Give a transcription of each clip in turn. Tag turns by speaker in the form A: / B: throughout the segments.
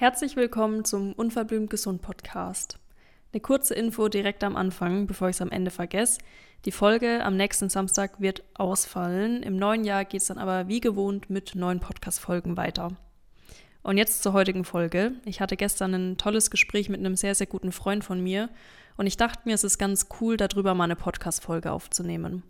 A: Herzlich willkommen zum Unverblümt Gesund Podcast. Eine kurze Info direkt am Anfang, bevor ich es am Ende vergesse. Die Folge am nächsten Samstag wird ausfallen. Im neuen Jahr geht es dann aber wie gewohnt mit neuen Podcast-Folgen weiter. Und jetzt zur heutigen Folge. Ich hatte gestern ein tolles Gespräch mit einem sehr, sehr guten Freund von mir und ich dachte mir, es ist ganz cool, darüber mal eine Podcast-Folge aufzunehmen.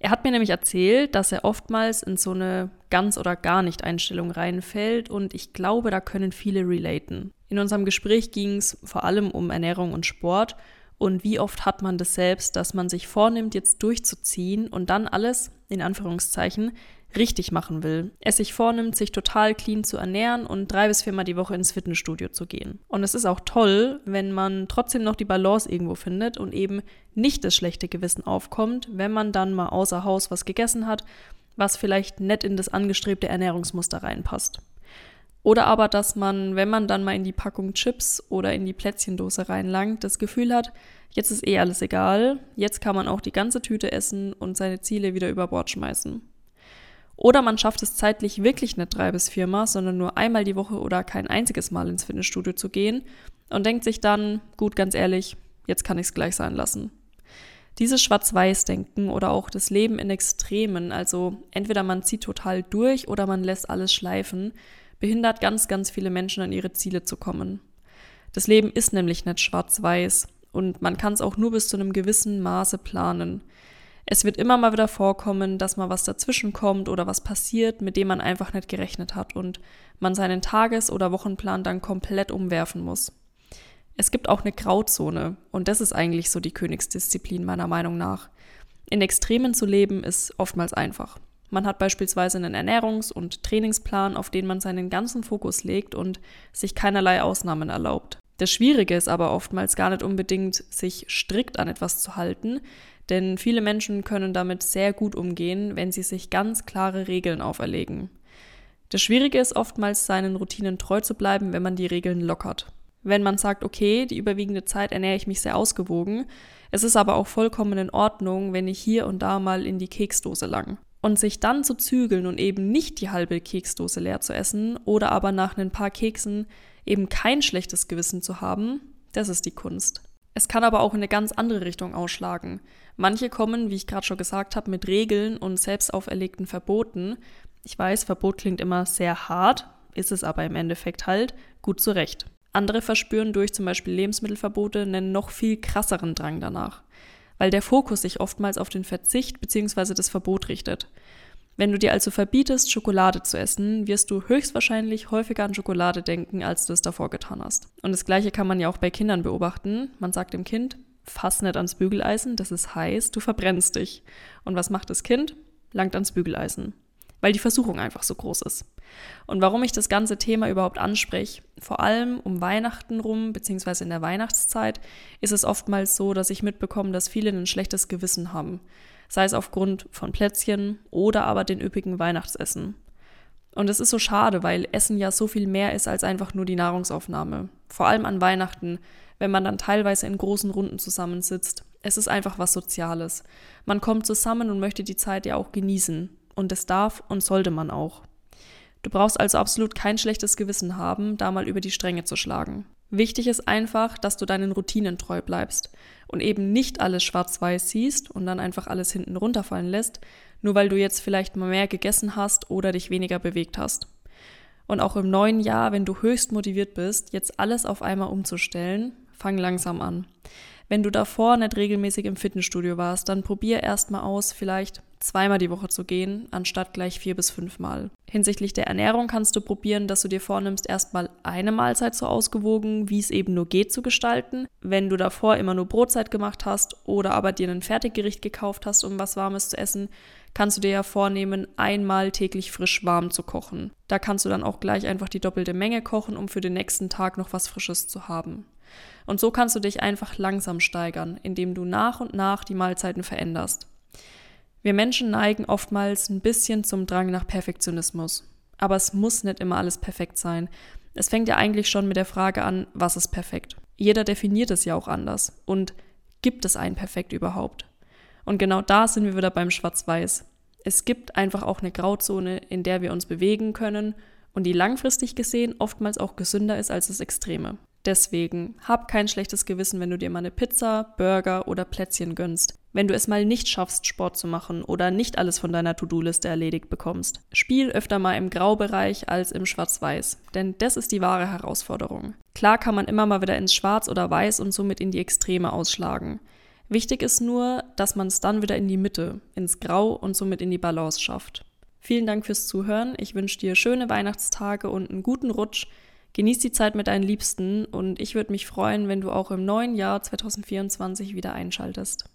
A: Er hat mir nämlich erzählt, dass er oftmals in so eine ganz oder gar nicht Einstellung reinfällt und ich glaube, da können viele relaten. In unserem Gespräch ging es vor allem um Ernährung und Sport und wie oft hat man das selbst, dass man sich vornimmt, jetzt durchzuziehen und dann alles, in Anführungszeichen, richtig machen will. Es sich vornimmt, sich total clean zu ernähren und drei bis viermal die Woche ins Fitnessstudio zu gehen. Und es ist auch toll, wenn man trotzdem noch die Balance irgendwo findet und eben nicht das schlechte Gewissen aufkommt, wenn man dann mal außer Haus was gegessen hat, was vielleicht nett in das angestrebte Ernährungsmuster reinpasst. Oder aber, dass man, wenn man dann mal in die Packung Chips oder in die Plätzchendose reinlangt, das Gefühl hat, jetzt ist eh alles egal, jetzt kann man auch die ganze Tüte essen und seine Ziele wieder über Bord schmeißen. Oder man schafft es zeitlich wirklich nicht drei bis viermal, sondern nur einmal die Woche oder kein einziges Mal ins Fitnessstudio zu gehen und denkt sich dann, gut, ganz ehrlich, jetzt kann ich es gleich sein lassen. Dieses Schwarz-Weiß-Denken oder auch das Leben in Extremen, also entweder man zieht total durch oder man lässt alles schleifen, behindert ganz, ganz viele Menschen an ihre Ziele zu kommen. Das Leben ist nämlich nicht schwarz-weiß und man kann es auch nur bis zu einem gewissen Maße planen. Es wird immer mal wieder vorkommen, dass mal was dazwischen kommt oder was passiert, mit dem man einfach nicht gerechnet hat und man seinen Tages- oder Wochenplan dann komplett umwerfen muss. Es gibt auch eine Grauzone und das ist eigentlich so die Königsdisziplin meiner Meinung nach. In Extremen zu leben ist oftmals einfach. Man hat beispielsweise einen Ernährungs- und Trainingsplan, auf den man seinen ganzen Fokus legt und sich keinerlei Ausnahmen erlaubt. Das Schwierige ist aber oftmals gar nicht unbedingt, sich strikt an etwas zu halten, denn viele Menschen können damit sehr gut umgehen, wenn sie sich ganz klare Regeln auferlegen. Das Schwierige ist oftmals, seinen Routinen treu zu bleiben, wenn man die Regeln lockert. Wenn man sagt, okay, die überwiegende Zeit ernähre ich mich sehr ausgewogen, es ist aber auch vollkommen in Ordnung, wenn ich hier und da mal in die Keksdose lang. Und sich dann zu zügeln und eben nicht die halbe Keksdose leer zu essen oder aber nach ein paar Keksen eben kein schlechtes Gewissen zu haben, das ist die Kunst. Es kann aber auch in eine ganz andere Richtung ausschlagen. Manche kommen, wie ich gerade schon gesagt habe, mit Regeln und selbst auferlegten Verboten. Ich weiß, Verbot klingt immer sehr hart, ist es aber im Endeffekt halt gut zurecht. Andere verspüren durch zum Beispiel Lebensmittelverbote einen noch viel krasseren Drang danach, weil der Fokus sich oftmals auf den Verzicht bzw. das Verbot richtet. Wenn du dir also verbietest, Schokolade zu essen, wirst du höchstwahrscheinlich häufiger an Schokolade denken, als du es davor getan hast. Und das Gleiche kann man ja auch bei Kindern beobachten. Man sagt dem Kind, fass nicht ans Bügeleisen, das ist heiß, du verbrennst dich. Und was macht das Kind? Langt ans Bügeleisen. Weil die Versuchung einfach so groß ist. Und warum ich das ganze Thema überhaupt anspreche, vor allem um Weihnachten rum, beziehungsweise in der Weihnachtszeit, ist es oftmals so, dass ich mitbekomme, dass viele ein schlechtes Gewissen haben sei es aufgrund von Plätzchen oder aber den üppigen Weihnachtsessen. Und es ist so schade, weil Essen ja so viel mehr ist als einfach nur die Nahrungsaufnahme. Vor allem an Weihnachten, wenn man dann teilweise in großen Runden zusammensitzt. Es ist einfach was Soziales. Man kommt zusammen und möchte die Zeit ja auch genießen. Und das darf und sollte man auch. Du brauchst also absolut kein schlechtes Gewissen haben, da mal über die Stränge zu schlagen. Wichtig ist einfach, dass du deinen Routinen treu bleibst und eben nicht alles schwarz-weiß siehst und dann einfach alles hinten runterfallen lässt, nur weil du jetzt vielleicht mal mehr gegessen hast oder dich weniger bewegt hast. Und auch im neuen Jahr, wenn du höchst motiviert bist, jetzt alles auf einmal umzustellen, fang langsam an. Wenn du davor nicht regelmäßig im Fitnessstudio warst, dann probier erstmal aus, vielleicht zweimal die Woche zu gehen, anstatt gleich vier bis fünfmal. Hinsichtlich der Ernährung kannst du probieren, dass du dir vornimmst, erstmal eine Mahlzeit so ausgewogen, wie es eben nur geht, zu gestalten. Wenn du davor immer nur Brotzeit gemacht hast oder aber dir ein Fertiggericht gekauft hast, um was Warmes zu essen, kannst du dir ja vornehmen, einmal täglich frisch warm zu kochen. Da kannst du dann auch gleich einfach die doppelte Menge kochen, um für den nächsten Tag noch was Frisches zu haben. Und so kannst du dich einfach langsam steigern, indem du nach und nach die Mahlzeiten veränderst. Wir Menschen neigen oftmals ein bisschen zum Drang nach Perfektionismus. Aber es muss nicht immer alles perfekt sein. Es fängt ja eigentlich schon mit der Frage an, was ist perfekt? Jeder definiert es ja auch anders. Und gibt es ein Perfekt überhaupt? Und genau da sind wir wieder beim Schwarz-Weiß. Es gibt einfach auch eine Grauzone, in der wir uns bewegen können und die langfristig gesehen oftmals auch gesünder ist als das Extreme. Deswegen hab kein schlechtes Gewissen, wenn du dir mal eine Pizza, Burger oder Plätzchen gönnst. Wenn du es mal nicht schaffst, Sport zu machen oder nicht alles von deiner To-Do-Liste erledigt bekommst. Spiel öfter mal im Graubereich als im Schwarz-Weiß, denn das ist die wahre Herausforderung. Klar kann man immer mal wieder ins Schwarz oder Weiß und somit in die Extreme ausschlagen. Wichtig ist nur, dass man es dann wieder in die Mitte, ins Grau und somit in die Balance schafft. Vielen Dank fürs Zuhören. Ich wünsche dir schöne Weihnachtstage und einen guten Rutsch. Genieß die Zeit mit deinen Liebsten und ich würde mich freuen, wenn du auch im neuen Jahr 2024 wieder einschaltest.